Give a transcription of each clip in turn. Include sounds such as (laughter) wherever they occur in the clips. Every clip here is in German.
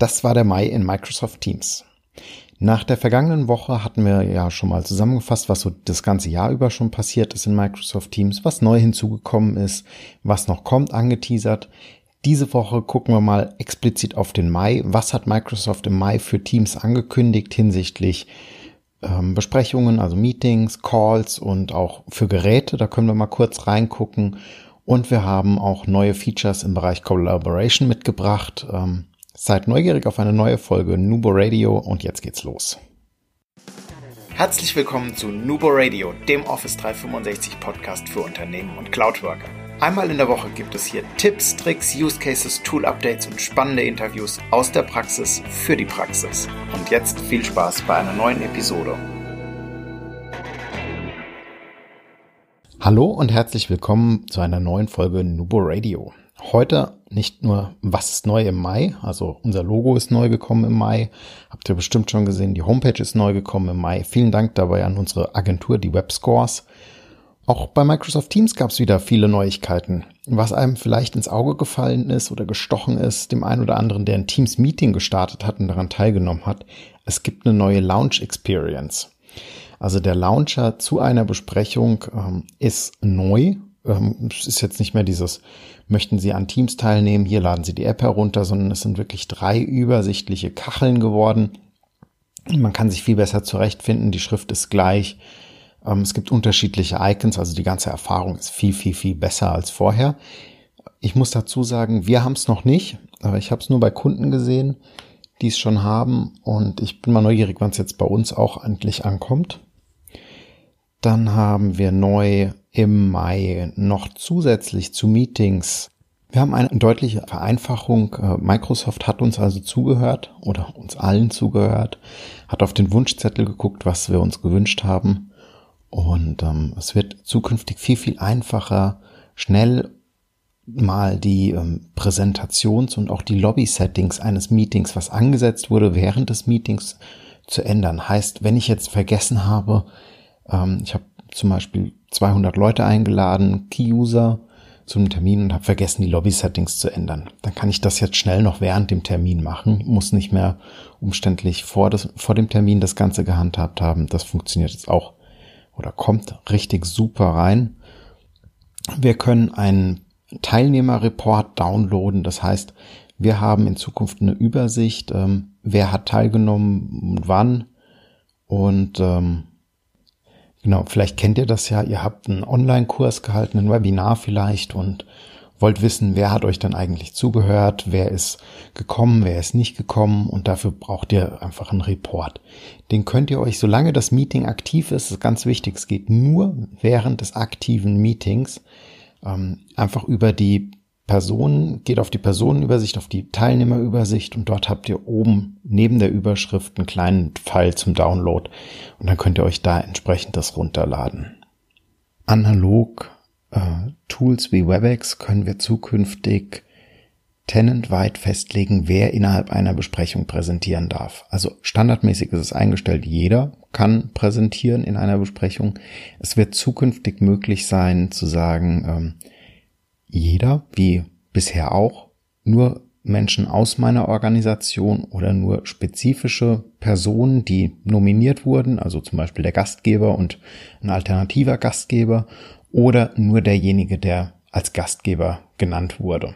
Das war der Mai in Microsoft Teams. Nach der vergangenen Woche hatten wir ja schon mal zusammengefasst, was so das ganze Jahr über schon passiert ist in Microsoft Teams, was neu hinzugekommen ist, was noch kommt, angeteasert. Diese Woche gucken wir mal explizit auf den Mai. Was hat Microsoft im Mai für Teams angekündigt hinsichtlich ähm, Besprechungen, also Meetings, Calls und auch für Geräte? Da können wir mal kurz reingucken. Und wir haben auch neue Features im Bereich Collaboration mitgebracht. Ähm, Seid neugierig auf eine neue Folge Nubo Radio und jetzt geht's los. Herzlich willkommen zu Nubo Radio, dem Office 365 Podcast für Unternehmen und Cloudworker. Einmal in der Woche gibt es hier Tipps, Tricks, Use Cases, Tool Updates und spannende Interviews aus der Praxis für die Praxis. Und jetzt viel Spaß bei einer neuen Episode. Hallo und herzlich willkommen zu einer neuen Folge Nubo Radio. Heute nicht nur, was ist neu im Mai, also unser Logo ist neu gekommen im Mai, habt ihr bestimmt schon gesehen, die Homepage ist neu gekommen im Mai. Vielen Dank dabei an unsere Agentur, die Webscores. Auch bei Microsoft Teams gab es wieder viele Neuigkeiten. Was einem vielleicht ins Auge gefallen ist oder gestochen ist, dem einen oder anderen, der ein Teams Meeting gestartet hat und daran teilgenommen hat, es gibt eine neue Launch Experience. Also der Launcher zu einer Besprechung ähm, ist neu. Ähm, es ist jetzt nicht mehr dieses Möchten Sie an Teams teilnehmen? Hier laden Sie die App herunter, sondern es sind wirklich drei übersichtliche Kacheln geworden. Man kann sich viel besser zurechtfinden. Die Schrift ist gleich. Ähm, es gibt unterschiedliche Icons, also die ganze Erfahrung ist viel, viel, viel besser als vorher. Ich muss dazu sagen, wir haben es noch nicht, aber ich habe es nur bei Kunden gesehen, die es schon haben und ich bin mal neugierig, wann es jetzt bei uns auch endlich ankommt. Dann haben wir neu im Mai noch zusätzlich zu Meetings. Wir haben eine deutliche Vereinfachung. Äh, Microsoft hat uns also zugehört oder uns allen zugehört, hat auf den Wunschzettel geguckt, was wir uns gewünscht haben. Und ähm, es wird zukünftig viel, viel einfacher, schnell mal die ähm, Präsentations- und auch die Lobby-Settings eines Meetings, was angesetzt wurde während des Meetings, zu ändern. Heißt, wenn ich jetzt vergessen habe, ähm, ich habe zum Beispiel 200 Leute eingeladen, Key-User zum Termin und habe vergessen, die Lobby-Settings zu ändern. Dann kann ich das jetzt schnell noch während dem Termin machen, muss nicht mehr umständlich vor, das, vor dem Termin das Ganze gehandhabt haben. Das funktioniert jetzt auch oder kommt richtig super rein. Wir können einen Teilnehmerreport downloaden. Das heißt, wir haben in Zukunft eine Übersicht, ähm, wer hat teilgenommen und wann und ähm, Genau, vielleicht kennt ihr das ja, ihr habt einen Online-Kurs gehalten, ein Webinar vielleicht und wollt wissen, wer hat euch dann eigentlich zugehört, wer ist gekommen, wer ist nicht gekommen und dafür braucht ihr einfach einen Report. Den könnt ihr euch, solange das Meeting aktiv ist, ist ganz wichtig, es geht nur während des aktiven Meetings, ähm, einfach über die Personen, geht auf die Personenübersicht, auf die Teilnehmerübersicht und dort habt ihr oben neben der Überschrift einen kleinen Pfeil zum Download und dann könnt ihr euch da entsprechend das runterladen. Analog äh, Tools wie WebEx können wir zukünftig tenantweit festlegen, wer innerhalb einer Besprechung präsentieren darf. Also standardmäßig ist es eingestellt, jeder kann präsentieren in einer Besprechung. Es wird zukünftig möglich sein zu sagen, ähm, jeder, wie bisher auch, nur Menschen aus meiner Organisation oder nur spezifische Personen, die nominiert wurden, also zum Beispiel der Gastgeber und ein alternativer Gastgeber oder nur derjenige, der als Gastgeber genannt wurde.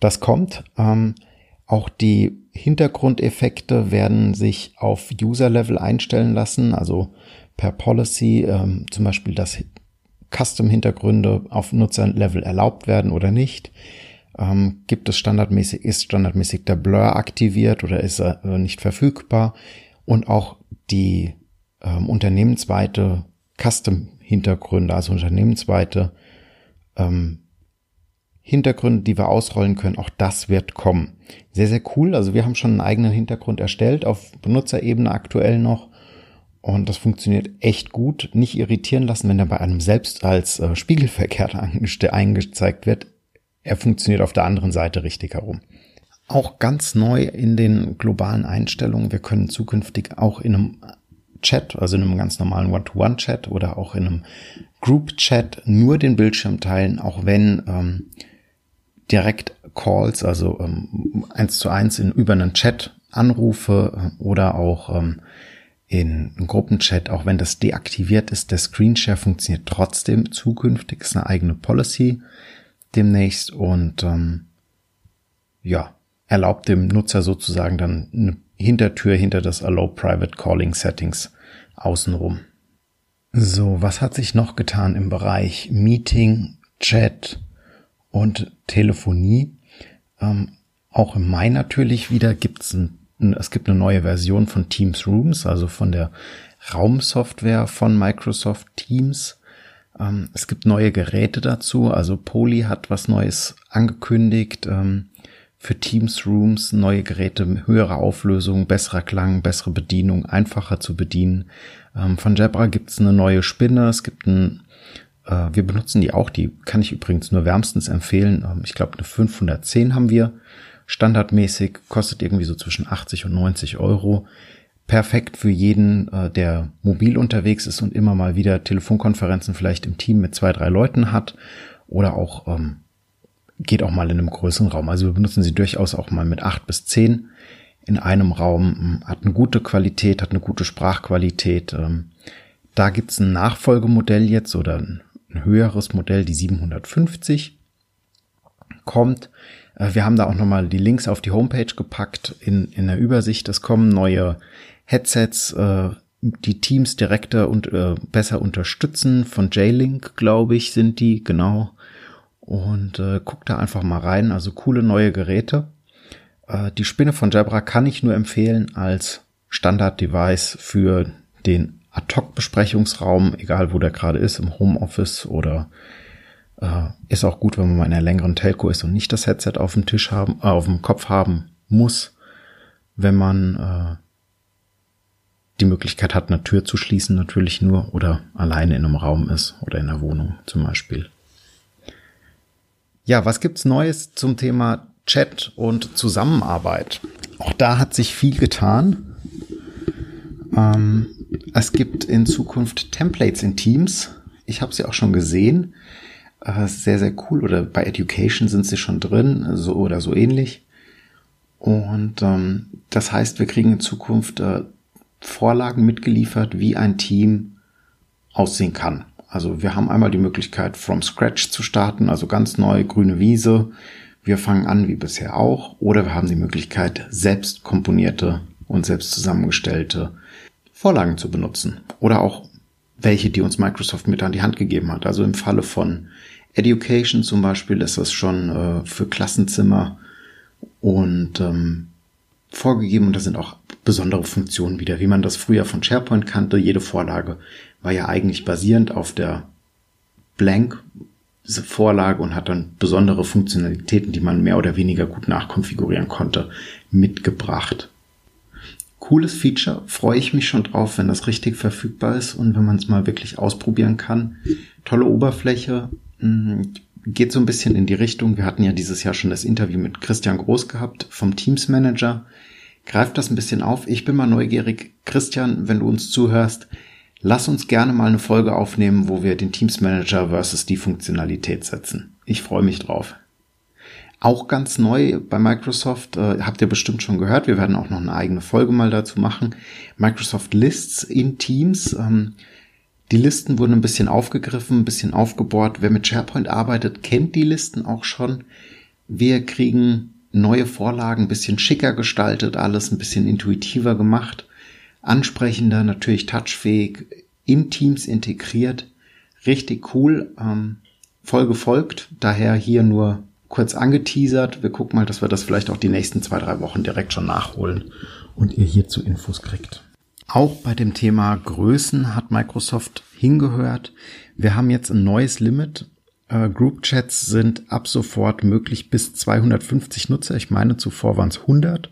Das kommt. Ähm, auch die Hintergrundeffekte werden sich auf User-Level einstellen lassen, also per Policy, ähm, zum Beispiel das Custom-Hintergründe auf Nutzerlevel erlaubt werden oder nicht. Ähm, gibt es standardmäßig, ist standardmäßig der Blur aktiviert oder ist er äh, nicht verfügbar? Und auch die ähm, unternehmensweite Custom-Hintergründe, also unternehmensweite ähm, Hintergründe, die wir ausrollen können, auch das wird kommen. Sehr, sehr cool. Also wir haben schon einen eigenen Hintergrund erstellt, auf Benutzerebene aktuell noch. Und das funktioniert echt gut. Nicht irritieren lassen, wenn er bei einem selbst als äh, spiegelverkehrt (laughs) eingezeigt wird. Er funktioniert auf der anderen Seite richtig herum. Auch ganz neu in den globalen Einstellungen. Wir können zukünftig auch in einem Chat, also in einem ganz normalen One-to-One-Chat oder auch in einem Group-Chat nur den Bildschirm teilen, auch wenn ähm, direkt Calls, also ähm, eins zu eins in über einen Chat Anrufe äh, oder auch ähm, in Gruppenchat, auch wenn das deaktiviert ist, der Screenshare funktioniert trotzdem zukünftig, ist eine eigene Policy demnächst und ähm, ja, erlaubt dem Nutzer sozusagen dann eine Hintertür hinter das Allow Private Calling Settings außenrum. So, was hat sich noch getan im Bereich Meeting, Chat und Telefonie? Ähm, auch im Mai natürlich wieder gibt's ein es gibt eine neue Version von Teams Rooms, also von der Raumsoftware von Microsoft Teams. Ähm, es gibt neue Geräte dazu, also Poly hat was Neues angekündigt ähm, für Teams Rooms, neue Geräte, höhere Auflösung, besserer Klang, bessere Bedienung, einfacher zu bedienen. Ähm, von Jabra gibt es eine neue Spinne, es gibt ein äh, wir benutzen die auch, die kann ich übrigens nur wärmstens empfehlen. Ich glaube, eine 510 haben wir standardmäßig, kostet irgendwie so zwischen 80 und 90 Euro. Perfekt für jeden, äh, der mobil unterwegs ist und immer mal wieder Telefonkonferenzen vielleicht im Team mit zwei, drei Leuten hat oder auch ähm, geht auch mal in einem größeren Raum. Also wir benutzen sie durchaus auch mal mit acht bis zehn in einem Raum, hat eine gute Qualität, hat eine gute Sprachqualität. Ähm, da gibt's ein Nachfolgemodell jetzt oder ein höheres Modell, die 750 kommt. Äh, wir haben da auch nochmal die Links auf die Homepage gepackt in, in der Übersicht. Es kommen neue Headsets, äh, die Teams direkter und äh, besser unterstützen. Von J-Link, glaube ich, sind die, genau. Und äh, guck da einfach mal rein. Also coole neue Geräte. Äh, die Spinne von Jabra kann ich nur empfehlen als Standard-Device für den Ad-Hoc-Besprechungsraum, egal wo der gerade ist, im Homeoffice oder äh, ist auch gut, wenn man mal in einer längeren Telco ist und nicht das Headset auf dem Tisch haben, äh, auf dem Kopf haben muss, wenn man äh, die Möglichkeit hat, eine Tür zu schließen, natürlich nur oder alleine in einem Raum ist oder in einer Wohnung zum Beispiel. Ja, was gibt's Neues zum Thema Chat und Zusammenarbeit? Auch da hat sich viel getan. Ähm, es gibt in Zukunft Templates in Teams. Ich habe sie auch schon gesehen äh, sehr, sehr cool. Oder bei Education sind sie schon drin, so oder so ähnlich. Und ähm, das heißt, wir kriegen in Zukunft äh, Vorlagen mitgeliefert, wie ein Team aussehen kann. Also wir haben einmal die Möglichkeit, from scratch zu starten, also ganz neu, grüne Wiese. Wir fangen an wie bisher auch. Oder wir haben die Möglichkeit, selbst komponierte und selbst zusammengestellte Vorlagen zu benutzen. Oder auch welche, die uns Microsoft mit an die Hand gegeben hat. Also im Falle von Education zum Beispiel ist das schon äh, für Klassenzimmer und ähm, vorgegeben und da sind auch besondere Funktionen wieder, wie man das früher von SharePoint kannte. Jede Vorlage war ja eigentlich basierend auf der Blank Vorlage und hat dann besondere Funktionalitäten, die man mehr oder weniger gut nachkonfigurieren konnte, mitgebracht. Cooles Feature, freue ich mich schon drauf, wenn das richtig verfügbar ist und wenn man es mal wirklich ausprobieren kann. Tolle Oberfläche, Mhm. geht so ein bisschen in die Richtung. Wir hatten ja dieses Jahr schon das Interview mit Christian Groß gehabt vom Teams Manager. Greift das ein bisschen auf. Ich bin mal neugierig. Christian, wenn du uns zuhörst, lass uns gerne mal eine Folge aufnehmen, wo wir den Teams Manager versus die Funktionalität setzen. Ich freue mich drauf. Auch ganz neu bei Microsoft, äh, habt ihr bestimmt schon gehört, wir werden auch noch eine eigene Folge mal dazu machen. Microsoft Lists in Teams. Ähm, die Listen wurden ein bisschen aufgegriffen, ein bisschen aufgebohrt. Wer mit SharePoint arbeitet, kennt die Listen auch schon. Wir kriegen neue Vorlagen, ein bisschen schicker gestaltet, alles ein bisschen intuitiver gemacht, ansprechender, natürlich touchfähig, in Teams integriert. Richtig cool. Ähm, voll gefolgt, daher hier nur kurz angeteasert. Wir gucken mal, dass wir das vielleicht auch die nächsten zwei, drei Wochen direkt schon nachholen und ihr hierzu Infos kriegt. Auch bei dem Thema Größen hat Microsoft hingehört. Wir haben jetzt ein neues Limit. Äh, Group Chats sind ab sofort möglich bis 250 Nutzer. Ich meine, zuvor waren es 100.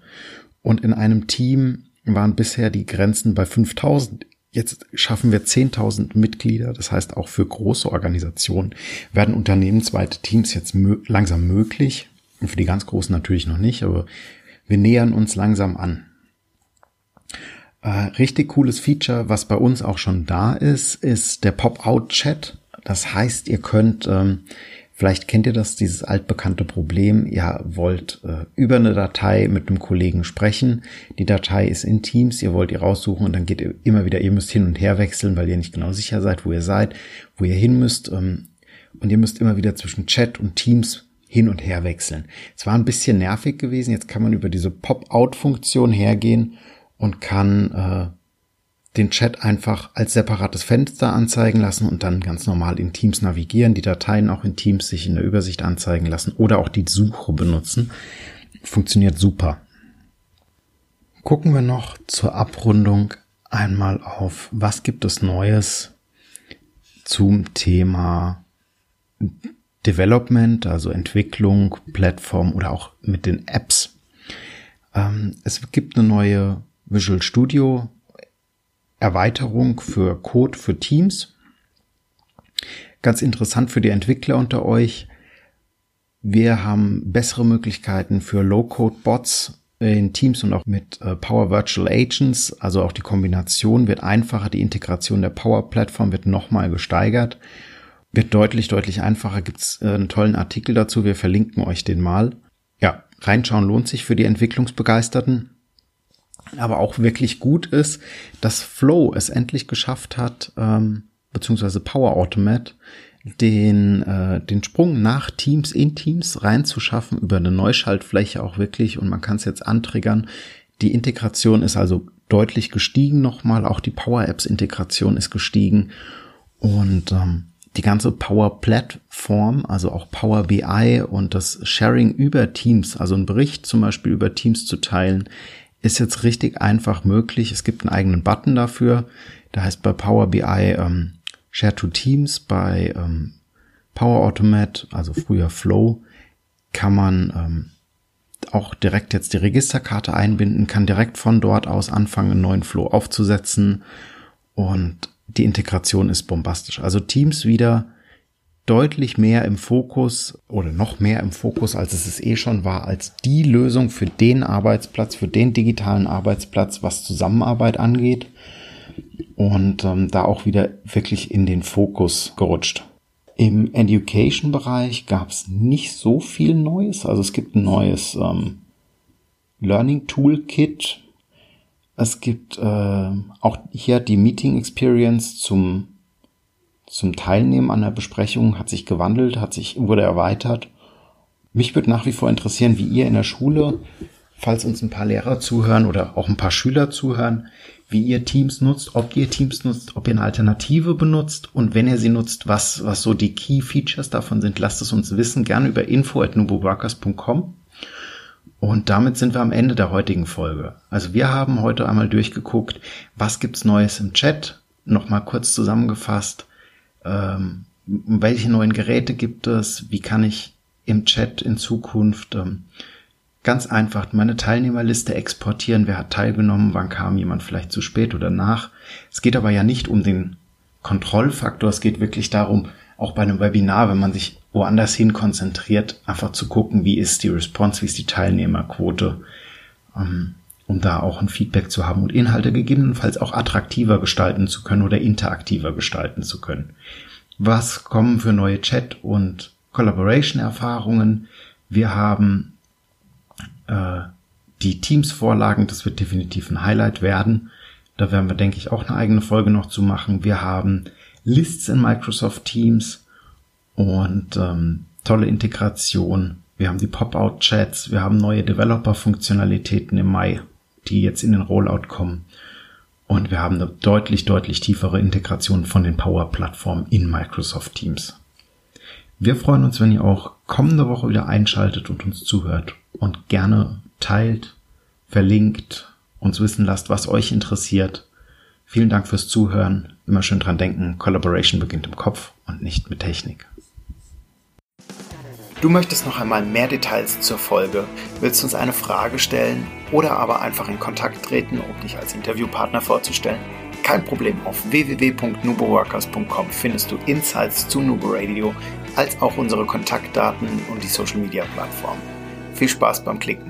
Und in einem Team waren bisher die Grenzen bei 5000. Jetzt schaffen wir 10.000 Mitglieder. Das heißt, auch für große Organisationen werden unternehmensweite Teams jetzt mö langsam möglich. Und für die ganz großen natürlich noch nicht, aber wir nähern uns langsam an. Äh, richtig cooles Feature, was bei uns auch schon da ist, ist der Pop-out-Chat. Das heißt, ihr könnt, ähm, Vielleicht kennt ihr das, dieses altbekannte Problem. Ihr wollt äh, über eine Datei mit einem Kollegen sprechen. Die Datei ist in Teams. Ihr wollt ihr raussuchen und dann geht ihr immer wieder, ihr müsst hin und her wechseln, weil ihr nicht genau sicher seid, wo ihr seid, wo ihr hin müsst. Ähm, und ihr müsst immer wieder zwischen Chat und Teams hin und her wechseln. Es war ein bisschen nervig gewesen. Jetzt kann man über diese Pop-out-Funktion hergehen und kann äh, den Chat einfach als separates Fenster anzeigen lassen und dann ganz normal in Teams navigieren, die Dateien auch in Teams sich in der Übersicht anzeigen lassen oder auch die Suche benutzen. Funktioniert super. Gucken wir noch zur Abrundung einmal auf, was gibt es Neues zum Thema Development, also Entwicklung, Plattform oder auch mit den Apps. Ähm, es gibt eine neue Visual Studio Erweiterung für Code für Teams. Ganz interessant für die Entwickler unter euch. Wir haben bessere Möglichkeiten für Low-Code-Bots in Teams und auch mit äh, Power Virtual Agents. Also auch die Kombination wird einfacher. Die Integration der Power-Plattform wird nochmal gesteigert. Wird deutlich, deutlich einfacher. Gibt es äh, einen tollen Artikel dazu. Wir verlinken euch den mal. Ja, reinschauen lohnt sich für die Entwicklungsbegeisterten aber auch wirklich gut ist, dass Flow es endlich geschafft hat, ähm, beziehungsweise Power Automate, den, äh, den Sprung nach Teams in Teams reinzuschaffen über eine Neuschaltfläche auch wirklich und man kann es jetzt antriggern. Die Integration ist also deutlich gestiegen nochmal, auch die Power Apps Integration ist gestiegen und ähm, die ganze Power Plattform, also auch Power BI und das Sharing über Teams, also ein Bericht zum Beispiel über Teams zu teilen, ist jetzt richtig einfach möglich. Es gibt einen eigenen Button dafür. Da heißt bei Power BI ähm, Share to Teams, bei ähm, Power Automate, also früher Flow, kann man ähm, auch direkt jetzt die Registerkarte einbinden, kann direkt von dort aus anfangen, einen neuen Flow aufzusetzen und die Integration ist bombastisch. Also Teams wieder deutlich mehr im Fokus oder noch mehr im Fokus, als es es eh schon war, als die Lösung für den Arbeitsplatz, für den digitalen Arbeitsplatz, was Zusammenarbeit angeht. Und ähm, da auch wieder wirklich in den Fokus gerutscht. Im Education-Bereich gab es nicht so viel Neues. Also es gibt ein neues ähm, Learning Toolkit. Es gibt äh, auch hier die Meeting Experience zum zum Teilnehmen an der Besprechung hat sich gewandelt, hat sich, wurde erweitert. Mich würde nach wie vor interessieren, wie ihr in der Schule, falls uns ein paar Lehrer zuhören oder auch ein paar Schüler zuhören, wie ihr Teams nutzt, ob ihr Teams nutzt, ob ihr eine Alternative benutzt und wenn ihr sie nutzt, was, was so die Key Features davon sind, lasst es uns wissen, gerne über info at nuboworkers.com. Und damit sind wir am Ende der heutigen Folge. Also wir haben heute einmal durchgeguckt, was gibt's Neues im Chat, nochmal kurz zusammengefasst, ähm, welche neuen Geräte gibt es, wie kann ich im Chat in Zukunft ähm, ganz einfach meine Teilnehmerliste exportieren, wer hat teilgenommen, wann kam jemand vielleicht zu spät oder nach. Es geht aber ja nicht um den Kontrollfaktor, es geht wirklich darum, auch bei einem Webinar, wenn man sich woanders hin konzentriert, einfach zu gucken, wie ist die Response, wie ist die Teilnehmerquote, ähm, um da auch ein Feedback zu haben und Inhalte gegebenenfalls auch attraktiver gestalten zu können oder interaktiver gestalten zu können. Was kommen für neue Chat- und Collaboration-Erfahrungen? Wir haben äh, die Teams-Vorlagen, das wird definitiv ein Highlight werden. Da werden wir, denke ich, auch eine eigene Folge noch zu machen. Wir haben Lists in Microsoft Teams und ähm, tolle Integration. Wir haben die Pop-out-Chats, wir haben neue Developer-Funktionalitäten im Mai die jetzt in den Rollout kommen. Und wir haben eine deutlich, deutlich tiefere Integration von den Power-Plattformen in Microsoft Teams. Wir freuen uns, wenn ihr auch kommende Woche wieder einschaltet und uns zuhört und gerne teilt, verlinkt, uns wissen lasst, was euch interessiert. Vielen Dank fürs Zuhören. Immer schön dran denken, Collaboration beginnt im Kopf und nicht mit Technik. Du möchtest noch einmal mehr Details zur Folge, willst uns eine Frage stellen oder aber einfach in Kontakt treten, um dich als Interviewpartner vorzustellen? Kein Problem, auf www.nuboworkers.com findest du Insights zu Nubo Radio, als auch unsere Kontaktdaten und die Social Media Plattform. Viel Spaß beim Klicken!